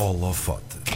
Holofote.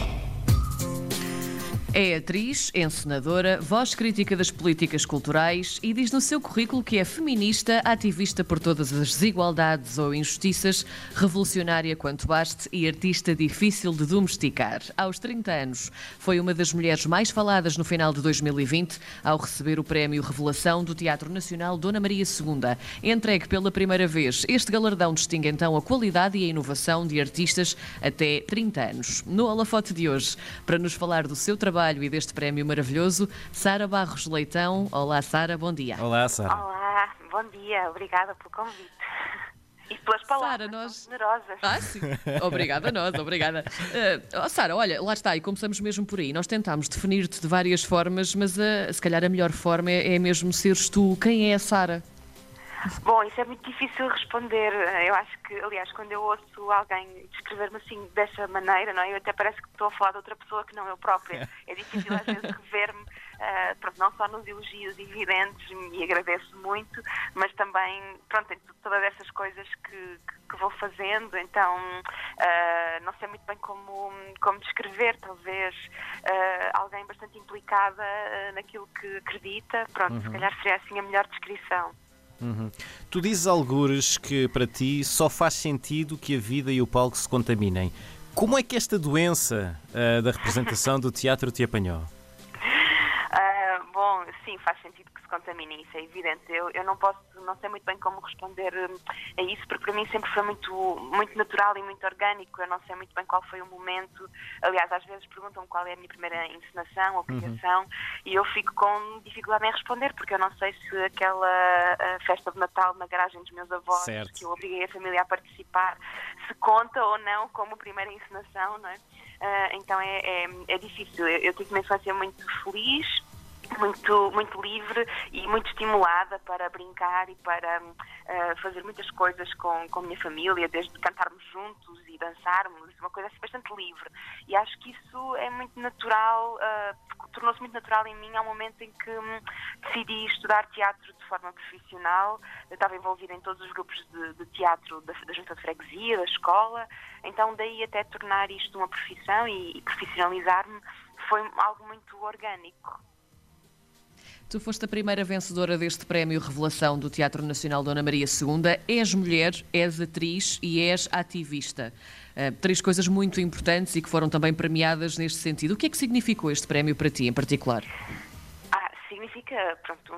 É atriz, encenadora, voz crítica das políticas culturais e diz no seu currículo que é feminista, ativista por todas as desigualdades ou injustiças, revolucionária quanto baste e artista difícil de domesticar. Aos 30 anos, foi uma das mulheres mais faladas no final de 2020 ao receber o prémio Revelação do Teatro Nacional Dona Maria II. Entregue pela primeira vez, este galardão distingue então a qualidade e a inovação de artistas até 30 anos. No holofote de hoje, para nos falar do seu trabalho trabalho e deste prémio maravilhoso, Sara Barros Leitão. Olá, Sara, bom dia. Olá, Sara. Olá, bom dia, obrigada pelo convite. E pelas palavras Sara, nós... generosas. Ah, sim. Obrigada a nós, obrigada. Uh, oh, Sara, olha, lá está, e começamos mesmo por aí. Nós tentámos definir-te de várias formas, mas uh, se calhar a melhor forma é, é mesmo seres tu. Quem é a Sara? Bom, isso é muito difícil responder. Eu acho que, aliás, quando eu ouço alguém descrever-me assim dessa maneira, não é? Eu até parece que estou a falar de outra pessoa que não eu própria. É difícil às vezes rever-me, uh, pronto, não só nos elogios evidentes e agradeço muito, mas também, pronto, em todas essas coisas que, que vou fazendo. Então, uh, não sei muito bem como, como descrever, talvez uh, alguém bastante implicada naquilo que acredita. Pronto, uhum. se calhar seria assim a melhor descrição. Uhum. Tu dizes, algures, que para ti só faz sentido que a vida e o palco se contaminem. Como é que esta doença uh, da representação do teatro te apanhou? Sim, faz sentido contaminem, isso é evidente. Eu, eu não posso, não sei muito bem como responder hum, a isso, porque para mim sempre foi muito, muito natural e muito orgânico. Eu não sei muito bem qual foi o momento. Aliás, às vezes perguntam qual é a minha primeira encenação ou uhum. criação uhum. e eu fico com dificuldade em responder, porque eu não sei se aquela festa de Natal na garagem dos meus avós, certo. que eu obriguei a família a participar, se conta ou não como primeira encenação, não é? Uh, então é, é, é difícil. Eu, eu tive uma infância muito feliz, muito, muito livre e muito estimulada para brincar e para uh, fazer muitas coisas com, com a minha família, desde cantarmos juntos e dançarmos, uma coisa assim bastante livre. E acho que isso é muito natural, uh, tornou-se muito natural em mim ao momento em que um, decidi estudar teatro de forma profissional. Eu estava envolvida em todos os grupos de, de teatro da, da Junta de Freguesia, da escola, então daí até tornar isto uma profissão e, e profissionalizar-me foi algo muito orgânico. Tu foste a primeira vencedora deste prémio Revelação do Teatro Nacional Dona Maria II. És mulher, és atriz e és ativista. Uh, três coisas muito importantes e que foram também premiadas neste sentido. O que é que significou este prémio para ti, em particular? Significa pronto,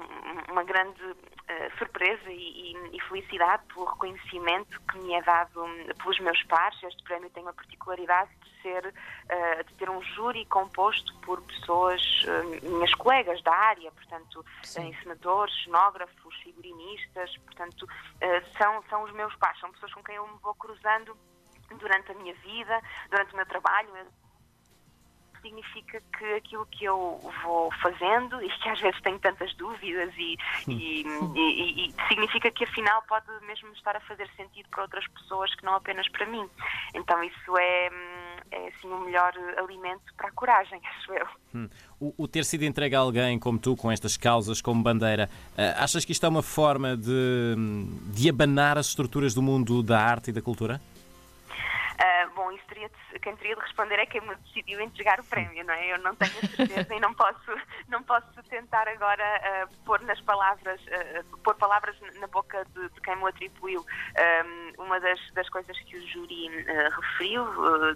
uma grande uh, surpresa e, e, felicidade pelo reconhecimento que me é dado hum, pelos meus pares. Este prémio tem uma particularidade de ser uh, de ter um júri composto por pessoas, uh, minhas colegas da área, portanto, encenadores, cenógrafos, figurinistas, portanto, são, são os meus pares, são pessoas com quem eu me vou cruzando durante a minha vida, durante o meu trabalho significa que aquilo que eu vou fazendo e que às vezes tenho tantas dúvidas e, e, e, e, significa que afinal pode mesmo estar a fazer sentido para outras pessoas que não apenas para mim. Então isso é, é assim o melhor alimento para a coragem, acho eu. Hum. O, o, ter sido entregue a alguém como tu, com estas causas como bandeira, uh, achas que isto é uma forma de, de abanar as estruturas do mundo da arte e da cultura? Uh, bom, isso teria de, quem teria de responder é quem me decidiu entregar o prémio, não é? Eu não tenho a certeza e não posso, não posso tentar agora uh, pôr nas palavras, uh, pôr palavras na boca de, de quem me atribuiu. Um, uma das, das coisas que o júri referiu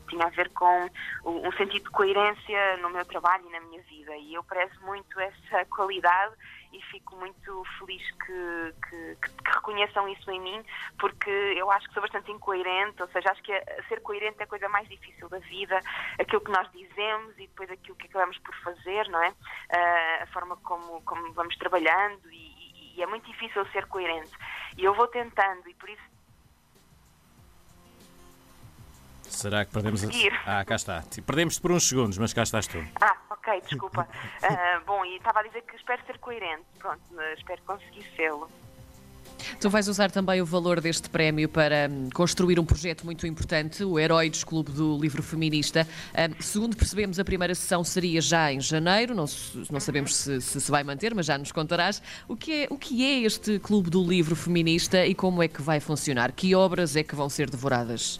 tinha a ver com um sentido de coerência no meu trabalho e na minha vida e eu prezo muito essa qualidade e fico muito feliz que, que, que, reconheçam isso em mim, porque eu acho que sou bastante incoerente, ou seja, acho que ser coerente é a coisa mais difícil da vida, aquilo que nós dizemos e depois aquilo que acabamos por fazer, não é? Uh, a forma como, como vamos trabalhando e, e é muito difícil ser coerente. E eu vou tentando e por isso Será que perdemos. A... Ah, cá está. Perdemos-te por uns segundos, mas cá estás tu. Ah, ok, desculpa. Uh, bom, e estava a dizer que espero ser coerente. Pronto, espero conseguir sê-lo. Tu vais usar também o valor deste prémio para hum, construir um projeto muito importante, o Heróides Clube do Livro Feminista. Um, segundo percebemos, a primeira sessão seria já em janeiro, não, não sabemos se, se, se vai manter, mas já nos contarás. O que, é, o que é este Clube do Livro Feminista e como é que vai funcionar? Que obras é que vão ser devoradas?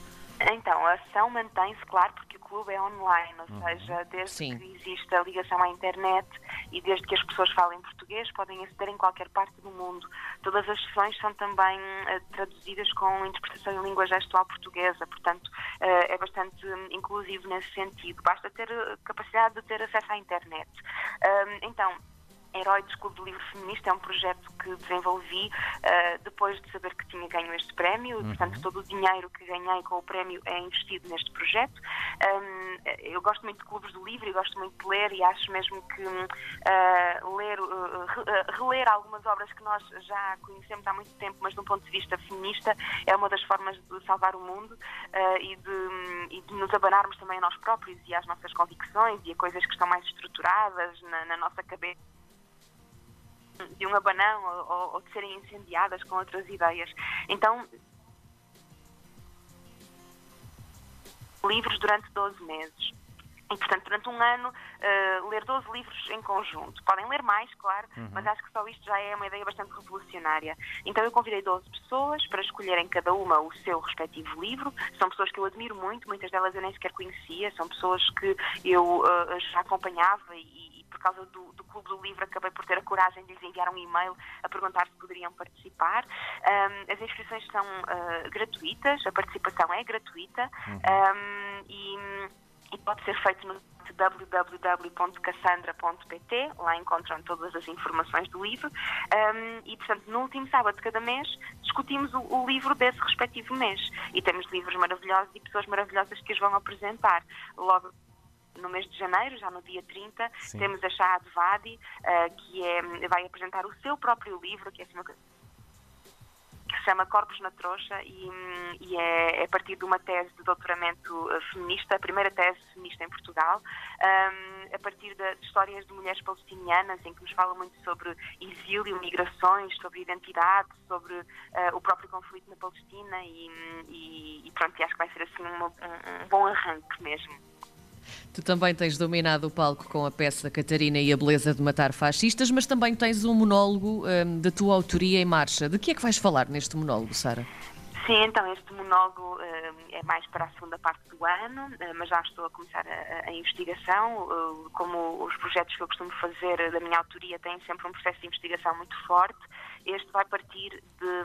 Então, a ação mantém-se, claro, porque o clube é online, ou Uhum. seja, desde Sim. que existe a ligação à internet e desde que as pessoas falem português, podem aceder em qualquer parte do mundo. Todas as sessões são também eh, traduzidas com interpretação em língua gestual portuguesa, portanto, eh, é bastante hum, inclusivo nesse sentido. Basta ter eh, capacidade de ter acesso à internet. Hum, então, Heróides Clube do Livro Feminista é um projeto que desenvolvi uh, depois de saber que tinha ganho este prémio, Uhum. portanto todo o dinheiro que ganhei com o prémio é investido neste projeto. Um, eu gosto muito de clubes do livro e gosto muito de ler e acho mesmo que uh, ler, uh, re- reler algumas obras que nós já conhecemos há muito tempo, mas de um ponto de vista feminista, é uma das formas de salvar o mundo e, de, e de nos abanarmos também a nós próprios e às nossas convicções e a coisas que estão mais estruturadas na, na nossa cabeça de um abanão ou, ou de serem incendiadas com outras ideias. Então, livros durante 12 meses. E, portanto, durante um ano, uh, ler 12 livros em conjunto. Podem ler mais, claro, mas acho que só isto já é uma ideia bastante revolucionária. Então, eu convidei 12 pessoas para escolherem cada uma o seu respectivo livro. São pessoas que eu admiro muito, muitas delas eu nem sequer conhecia, são pessoas que eu uh, já acompanhava e por causa do, do, Clube do Livro acabei por ter a coragem de lhes enviar um e-mail a perguntar se poderiam participar. Um, as inscrições são uh, gratuitas, a participação é gratuita uhum. um, e, e, pode ser feito no www.cassandra.pt, lá encontram todas as informações do livro um, e, portanto, no último sábado de cada mês discutimos o, o, livro desse respectivo mês e temos livros maravilhosos e pessoas maravilhosas que os vão apresentar. Logo no mês de janeiro, já no dia 30, Sim. temos a Shahad Vadi, uh, que é, vai apresentar o seu próprio livro, que é assim uma coisa que se chama Corpos na Trouxa e, e é, é, a partir de uma tese de doutoramento feminista, a primeira tese feminista em Portugal, um, a partir de, de, histórias de mulheres palestinianas em que nos fala muito sobre exílio, migrações, sobre identidade, sobre uh, o próprio conflito na Palestina e, e, e pronto, e acho que vai ser assim um, um bom arranque mesmo. Tu também tens dominado o palco com a peça Catarina e a Beleza de Matar Fascistas, mas também tens um monólogo um, da tua autoria em marcha. De que é que vais falar neste monólogo, Sara? Sim, então este monólogo uh, é mais para a segunda parte do ano, uh, mas já estou a começar a, a investigação. Uh, como os projetos que eu costumo fazer da minha autoria têm sempre um processo de investigação muito forte, este vai partir de,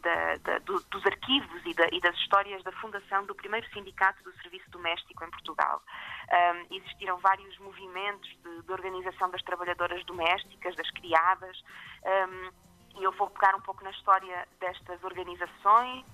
de, de, do, dos arquivos e, e, das histórias da fundação do primeiro sindicato do serviço doméstico em Portugal. Um, existiram vários movimentos de, organização das trabalhadoras domésticas, das criadas, um, e eu vou pegar um pouco na história destas organizações.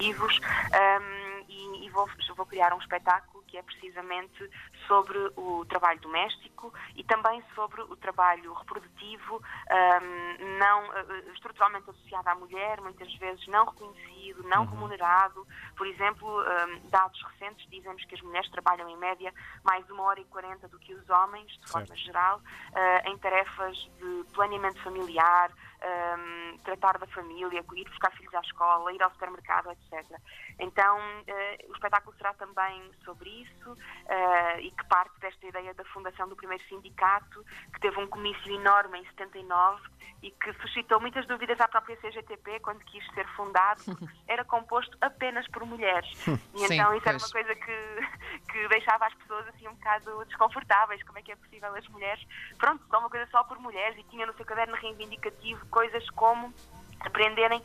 Um, e, e vou, vou criar um espetáculo que é precisamente sobre o trabalho doméstico e também sobre o trabalho reprodutivo, um, não uh, estruturalmente associado à mulher, muitas vezes não reconhecido, não uhum. remunerado. Por exemplo, um, dados recentes dizem-nos que as mulheres trabalham em média mais uma hora e quarenta do que os homens, de certo. forma geral, uh, em tarefas de planeamento familiar, um, tratar da família, ir buscar filhos à escola, ir ao supermercado, etc. Então, uh, o espetáculo será também sobre isso uh, e que parte desta ideia da fundação do primeiro sindicato, que teve um comício enorme em 79 e que suscitou muitas dúvidas à própria CGTP quando quis ser fundado, porque era composto apenas por mulheres. E Sim, então isso pois. era uma coisa que, que deixava as pessoas assim um bocado desconfortáveis. Como é que é possível as mulheres? Pronto, só uma coisa só por mulheres e tinha no seu caderno reivindicativo coisas como aprenderem uh,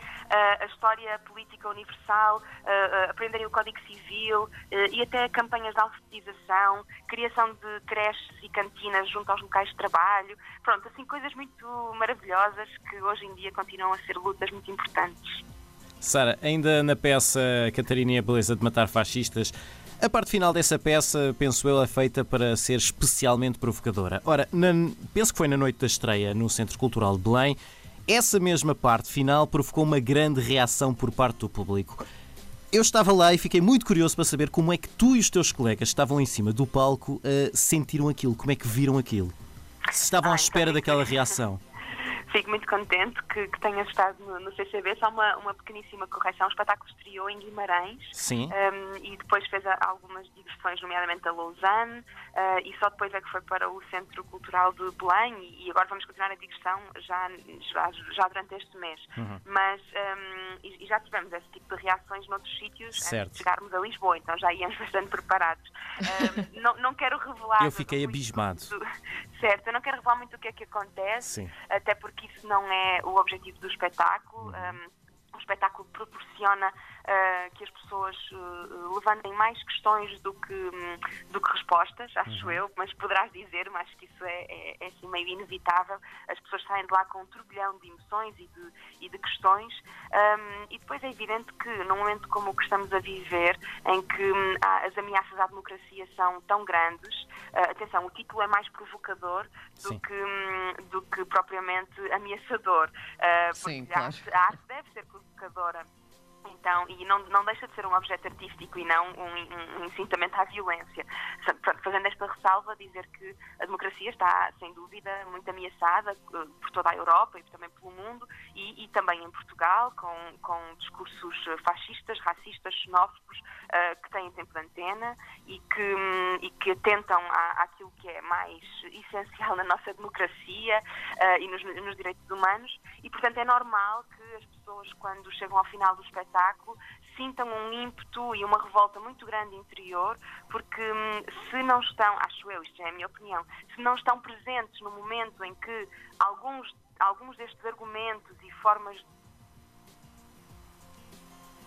a história política universal, uh, uh, aprenderem o Código Civil e até campanhas de alfabetização, criação de creches e cantinas junto aos locais de trabalho. Pronto, assim, coisas muito maravilhosas que hoje em dia continuam a ser lutas muito importantes. Sara, ainda na peça Catarina e a Beleza de Matar Fascistas, a parte final dessa peça, penso eu, é feita para ser especialmente provocadora. Ora, na, penso que foi na noite da estreia no Centro Cultural de Belém. Essa mesma parte final provocou uma grande reação por parte do público. Eu estava lá e fiquei muito curioso para saber como é que tu e os teus colegas que estavam em cima do palco uh, sentiram aquilo, como é que viram aquilo. Se estavam à espera daquela reação. Fico muito contente que, que tenhas estado no, no, CCB. Só uma, uma pequeníssima correção. O espetáculo estreou em Guimarães. Sim. Um, e depois fez algumas digressões, nomeadamente a Lausanne. Uh, e só depois é que foi para o Centro Cultural de Belém. E, e agora vamos continuar a digressão já, já, já durante este mês. Uhum. Mas um, e, e, já tivemos esse tipo de reações noutros sítios certo. antes de chegarmos a Lisboa. Então já íamos bastante preparados. Um, não, não quero revelar. Eu fiquei abismado. Do, certo, eu não quero revelar muito o que é que acontece. Sim. Até porque isso não é o objetivo do espetáculo. Uhum. Um, o espetáculo proporciona que as pessoas uh, levantem mais questões do que, um, do que respostas, acho uhum. eu, mas poderás dizer, mas acho que isso é, é, é assim meio inevitável. As pessoas saem de lá com um turbilhão de emoções e de, e de questões. Um, e depois é evidente que, num momento como o que estamos a viver, em que um, as ameaças à democracia são tão grandes, uh, atenção, o título é mais provocador do que, hum, do que propriamente ameaçador. Uh, Sim, claro. a arte deve ser provocadora então, e não, não deixa de ser um objeto artístico e não um, um incitamento à violência. Fazendo esta ressalva, dizer que a democracia está, sem dúvida, muito ameaçada eh, por toda a Europa e também pelo mundo e, e também em Portugal, com, com discursos fascistas, racistas, xenófobos, uh, que têm tempo de antena e que, um, e que atentam àquilo que é mais essencial na nossa democracia uh, e nos, nos direitos humanos. E, portanto, é normal que as pessoas, quando chegam ao final do espetáculo, sintam um ímpeto e uma revolta muito grande interior, porque hum, se não estão, acho eu, isto é a minha opinião, se não estão presentes no momento em que alguns, alguns destes argumentos e formas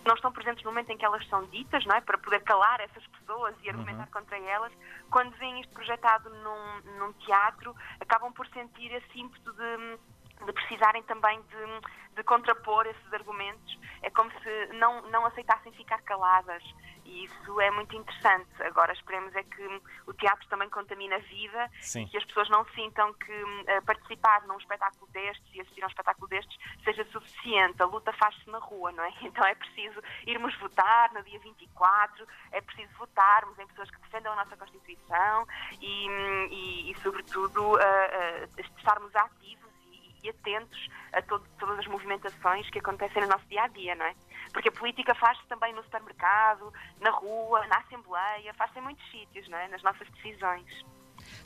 não estão presentes no momento em que elas são ditas, não é? Para poder calar essas pessoas e argumentar uhum. contra elas, quando veem isto projetado num, num teatro, acabam por sentir esse ímpeto de de precisarem também de, de, contrapor esses argumentos. É como se não, não aceitassem ficar caladas. E isso é muito interessante. Agora esperemos é que o teatro também contamina a vida Sim. e que as pessoas não sintam que uh, participar num espetáculo destes e assistir a um espetáculo destes seja suficiente. A luta faz-se na rua, não é? Então é preciso irmos votar no dia 24, é preciso votarmos em pessoas que defendam a nossa Constituição e, e, e sobretudo, uh, uh, estarmos ativos e atentos a todo, todas as movimentações que acontecem no nosso dia a dia, não é? Porque a política faz-se também no supermercado, na rua, na Assembleia, faz-se em muitos sítios, não é? Nas nossas decisões.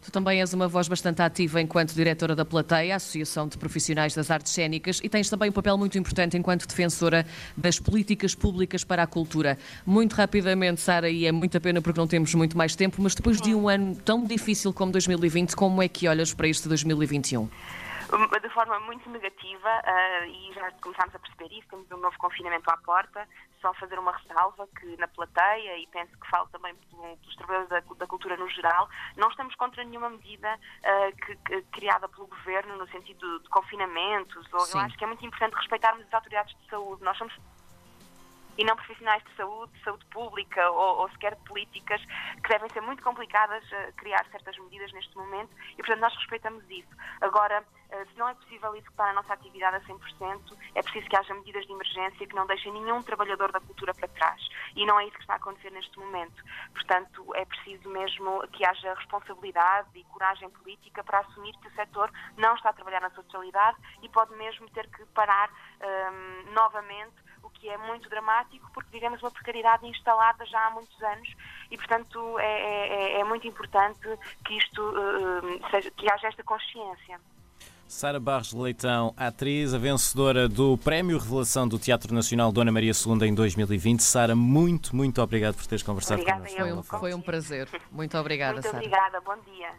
Tu também és uma voz bastante ativa enquanto diretora da Plateia, Associação de Profissionais das Artes Cênicas, e tens também um papel muito importante enquanto defensora das políticas públicas para a cultura. Muito rapidamente, Sara, e é muita pena porque não temos muito mais tempo, mas depois de um ano tão difícil como 2020, como é que olhas para este 2021? De forma muito negativa uh, e já começámos a perceber isso, temos um novo confinamento à porta, só fazer uma ressalva que na plateia, e penso que falo também pelos trabalhadores da, da, cultura no geral, não estamos contra nenhuma medida uh, que, que, criada pelo governo no sentido de confinamentos, ou, eu acho que é muito importante respeitarmos as autoridades de saúde, nós somos e não profissionais de saúde, de saúde pública ou, ou sequer políticas, que devem ser muito complicadas uh, criar certas medidas neste momento e, portanto, nós respeitamos isso. Agora, uh, se não é possível executar a nossa atividade a 100%, é preciso que haja medidas de emergência que não deixem nenhum trabalhador da cultura para trás. E não é isso que está a acontecer neste momento. Portanto, é preciso mesmo que haja responsabilidade e coragem política para assumir que o setor não está a trabalhar na sua e pode mesmo ter que parar um, ehm, novamente o que é muito dramático porque vivemos uma precariedade instalada já há muitos anos e, portanto, é, é, é, é muito importante que isto uh, seja, que haja esta consciência. Sara Barros Leitão, atriz, a vencedora do Prémio Revelação do Teatro Nacional Dona Maria II em 2020. Sara, muito, muito obrigado por teres conversado obrigada connosco. Foi um, foi um prazer. Muito obrigada, Muito Sara. obrigada, bom dia.